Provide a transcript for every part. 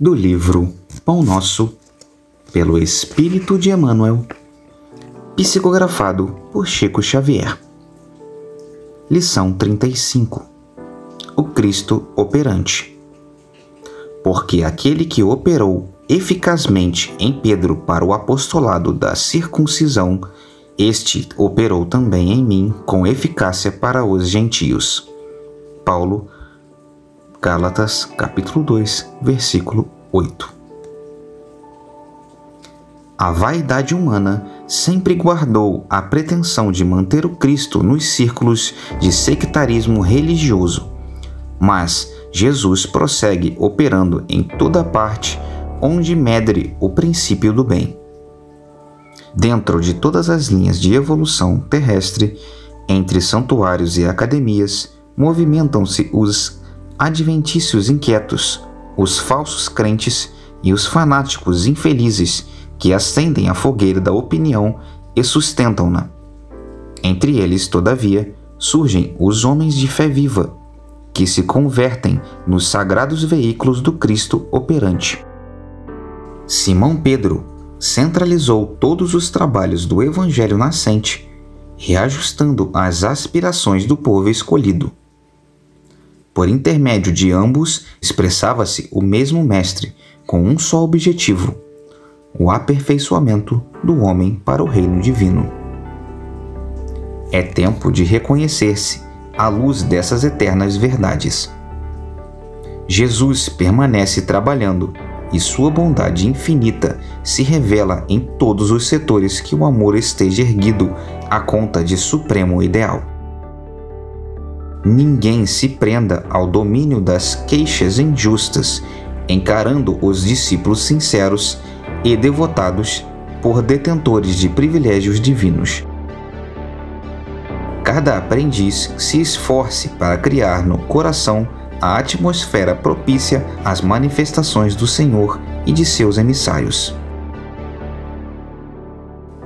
do livro Pão Nosso, pelo Espírito de Emmanuel, psicografado por Chico Xavier. Lição 35 O Cristo Operante. Porque aquele que operou eficazmente em Pedro para o apostolado da circuncisão, este operou também em mim com eficácia para os gentios. Paulo, Gálatas, capítulo 2, versículo 8. A vaidade humana sempre guardou a pretensão de manter o Cristo nos círculos de sectarismo religioso, mas Jesus prossegue operando em toda parte onde medre o princípio do bem. Dentro de todas as linhas de evolução terrestre, entre santuários e academias, movimentam-se os adventícios inquietos, os falsos crentes e os fanáticos infelizes que acendem a fogueira da opinião e sustentam-na. Entre eles, todavia, surgem os homens de fé viva, que se convertem nos sagrados veículos do Cristo operante. Simão Pedro centralizou todos os trabalhos do Evangelho nascente, reajustando as aspirações do povo escolhido. Por intermédio de ambos, expressava-se o mesmo Mestre, com um só objetivo: o aperfeiçoamento do homem para o reino divino. É tempo de reconhecer-se à luz dessas eternas verdades. Jesus permanece trabalhando e sua bondade infinita se revela em todos os setores que o amor esteja erguido à conta de supremo ideal. Ninguém se prenda ao domínio das queixas injustas, encarando os discípulos sinceros e devotados por detentores de privilégios divinos. Cada aprendiz se esforce para criar no coração a atmosfera propícia às manifestações do Senhor e de seus emissários.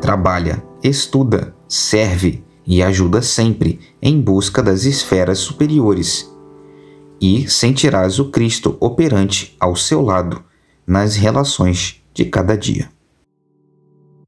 Trabalha, estuda, serve, e ajuda sempre em busca das esferas superiores, e sentirás o Cristo operante ao seu lado nas relações de cada dia.